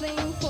sing for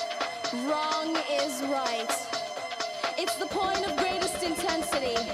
wrong is right. It's the point of greatest intensity.